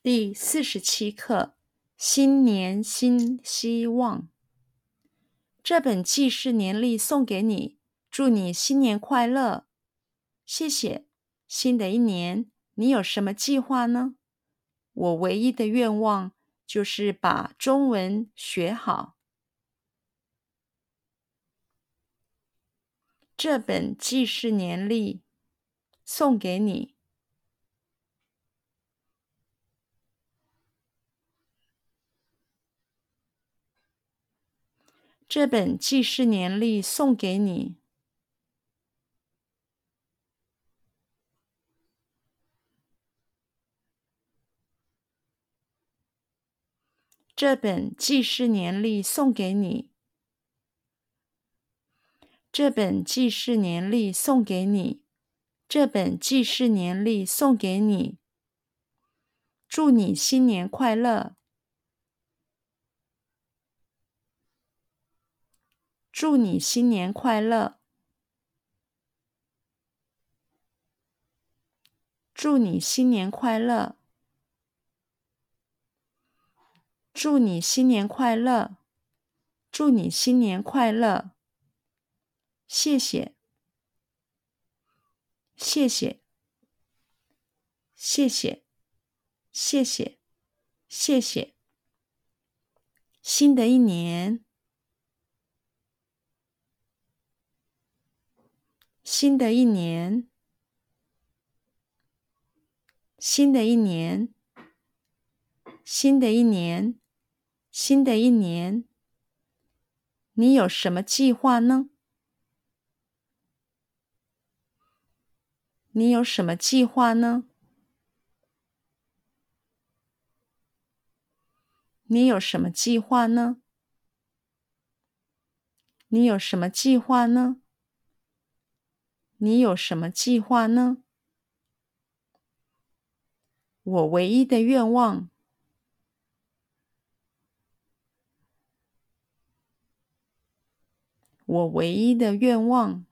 第四十七课：新年新希望。这本记事年历送给你，祝你新年快乐。谢谢。新的一年，你有什么计划呢？我唯一的愿望就是把中文学好。这本记事年历送给你。这本记事年历送给你。这本记事年历送给你。这本记事年历送给你。这本记事年历送给你。祝你新年快乐！祝你新年快乐！祝你新年快乐！祝你新年快乐！祝你新年快乐！谢谢，谢谢，谢谢，谢谢，谢谢。新的一年，新的一年，新的一年，新的一年。新的一年，你有什么计划呢？你有什么计划呢？你有什么计划呢？你有什么计划呢？你有什么计划呢？我唯一的愿望。我唯一的愿望，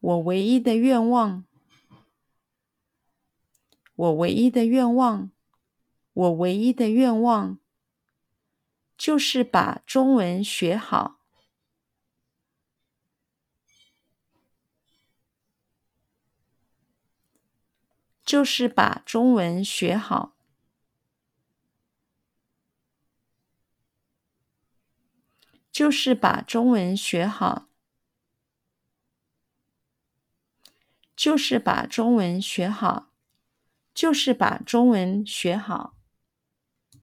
我唯一的愿望，我唯一的愿望，我唯一的愿望，就是把中文学好，就是把中文学好。就是把中文学好，就是把中文学好，就是把中文学好。